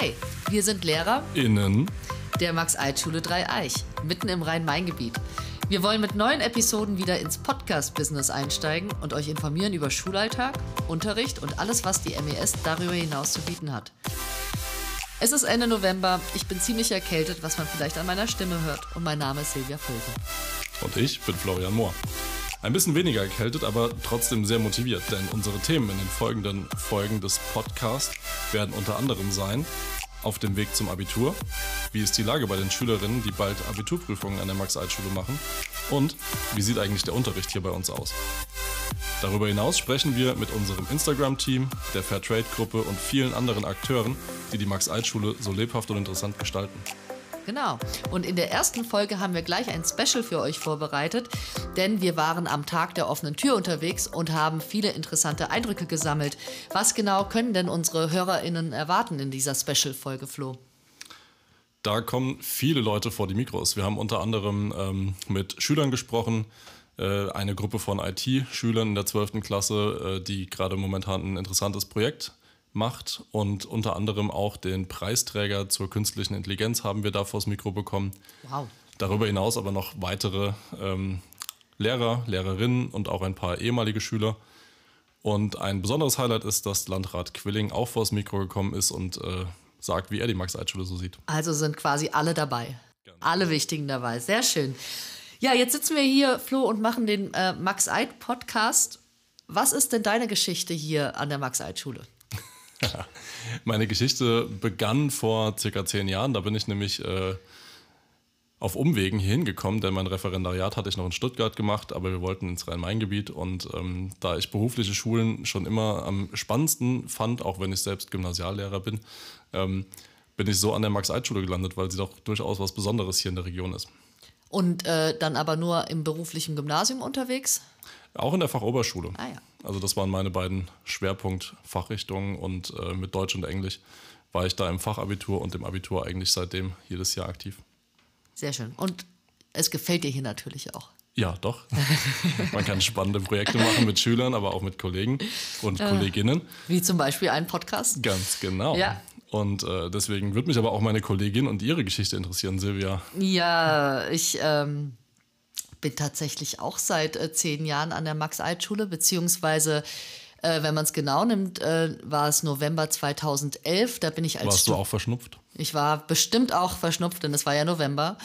Hi, wir sind Lehrer Innen. der Max-Eid-Schule Dreieich, mitten im Rhein-Main-Gebiet. Wir wollen mit neuen Episoden wieder ins Podcast-Business einsteigen und euch informieren über Schulalltag, Unterricht und alles, was die MES darüber hinaus zu bieten hat. Es ist Ende November, ich bin ziemlich erkältet, was man vielleicht an meiner Stimme hört und mein Name ist Silvia Völker. Und ich bin Florian Mohr. Ein bisschen weniger erkältet, aber trotzdem sehr motiviert, denn unsere Themen in den folgenden Folgen des Podcasts werden unter anderem sein, auf dem Weg zum Abitur, wie ist die Lage bei den Schülerinnen, die bald Abiturprüfungen an der Max-Eid-Schule machen und wie sieht eigentlich der Unterricht hier bei uns aus. Darüber hinaus sprechen wir mit unserem Instagram-Team, der Fairtrade-Gruppe und vielen anderen Akteuren, die die Max-Eid-Schule so lebhaft und interessant gestalten. Genau. Und in der ersten Folge haben wir gleich ein Special für euch vorbereitet, denn wir waren am Tag der offenen Tür unterwegs und haben viele interessante Eindrücke gesammelt. Was genau können denn unsere HörerInnen erwarten in dieser Special-Folge, Flo? Da kommen viele Leute vor die Mikros. Wir haben unter anderem ähm, mit Schülern gesprochen, äh, eine Gruppe von IT-Schülern in der 12. Klasse, äh, die gerade momentan ein interessantes Projekt macht und unter anderem auch den Preisträger zur künstlichen Intelligenz haben wir da vors Mikro bekommen. Wow. Darüber hinaus aber noch weitere ähm, Lehrer, Lehrerinnen und auch ein paar ehemalige Schüler. Und ein besonderes Highlight ist, dass Landrat Quilling auch vors Mikro gekommen ist und äh, sagt, wie er die Max-Eid-Schule so sieht. Also sind quasi alle dabei. Alle Wichtigen dabei. Sehr schön. Ja, jetzt sitzen wir hier, Flo, und machen den äh, Max-Eid-Podcast. Was ist denn deine Geschichte hier an der Max-Eid-Schule? Meine Geschichte begann vor circa zehn Jahren. Da bin ich nämlich äh, auf Umwegen hier hingekommen, denn mein Referendariat hatte ich noch in Stuttgart gemacht, aber wir wollten ins Rhein-Main-Gebiet. Und ähm, da ich berufliche Schulen schon immer am spannendsten fand, auch wenn ich selbst Gymnasiallehrer bin, ähm, bin ich so an der Max-Eid-Schule gelandet, weil sie doch durchaus was Besonderes hier in der Region ist. Und äh, dann aber nur im beruflichen Gymnasium unterwegs? Auch in der Fachoberschule. Ah ja. Also das waren meine beiden Schwerpunktfachrichtungen und äh, mit Deutsch und Englisch war ich da im Fachabitur und im Abitur eigentlich seitdem jedes Jahr aktiv. Sehr schön. Und es gefällt dir hier natürlich auch. Ja, doch. Man kann spannende Projekte machen mit Schülern, aber auch mit Kollegen und Kolleginnen. Wie zum Beispiel einen Podcast. Ganz genau. Ja. Und äh, deswegen würde mich aber auch meine Kollegin und ihre Geschichte interessieren, Silvia. Ja, ich ähm, bin tatsächlich auch seit äh, zehn Jahren an der Max-Eid-Schule, beziehungsweise, äh, wenn man es genau nimmt, äh, war es November 2011. Da bin ich als Warst Stu- du auch verschnupft? Ich war bestimmt auch verschnupft, denn es war ja November.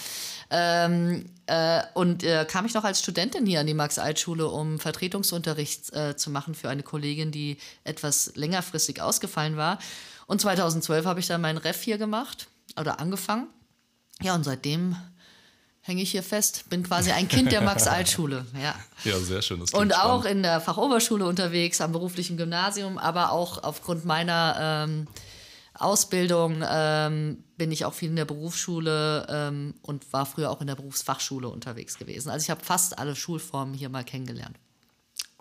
Ähm, äh, und äh, kam ich noch als Studentin hier an die Max-Eid-Schule, um Vertretungsunterricht äh, zu machen für eine Kollegin, die etwas längerfristig ausgefallen war. Und 2012 habe ich dann meinen Ref hier gemacht oder angefangen. Ja, und seitdem hänge ich hier fest. Bin quasi ein Kind der Max-Eid-Schule. Ja. Ja, sehr schön. Das Und auch spannend. in der Fachoberschule unterwegs, am beruflichen Gymnasium, aber auch aufgrund meiner ähm, Ausbildung ähm, bin ich auch viel in der Berufsschule ähm, und war früher auch in der Berufsfachschule unterwegs gewesen. Also ich habe fast alle Schulformen hier mal kennengelernt.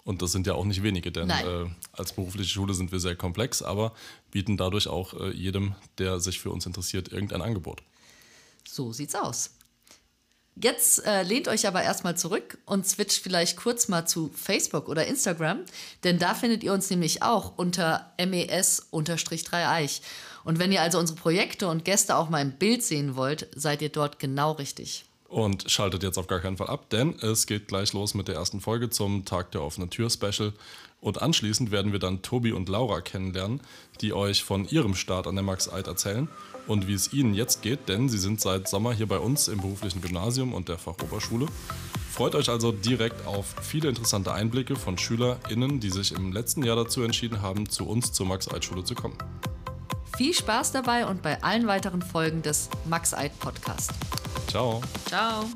Und das sind ja auch nicht wenige, denn äh, als berufliche Schule sind wir sehr komplex, aber bieten dadurch auch äh, jedem, der sich für uns interessiert, irgendein Angebot. So sieht's aus. Jetzt äh, lehnt euch aber erstmal zurück und switcht vielleicht kurz mal zu Facebook oder Instagram, denn da findet ihr uns nämlich auch unter mes-3eich. Und wenn ihr also unsere Projekte und Gäste auch mal im Bild sehen wollt, seid ihr dort genau richtig. Und schaltet jetzt auf gar keinen Fall ab, denn es geht gleich los mit der ersten Folge zum Tag der offenen Tür Special. Und anschließend werden wir dann Tobi und Laura kennenlernen, die euch von ihrem Start an der Max Eid erzählen und wie es ihnen jetzt geht, denn sie sind seit Sommer hier bei uns im beruflichen Gymnasium und der Fachoberschule. Freut euch also direkt auf viele interessante Einblicke von SchülerInnen, die sich im letzten Jahr dazu entschieden haben, zu uns zur Max Eid Schule zu kommen. Viel Spaß dabei und bei allen weiteren Folgen des Max Eid Podcast. Ciao! Ciao!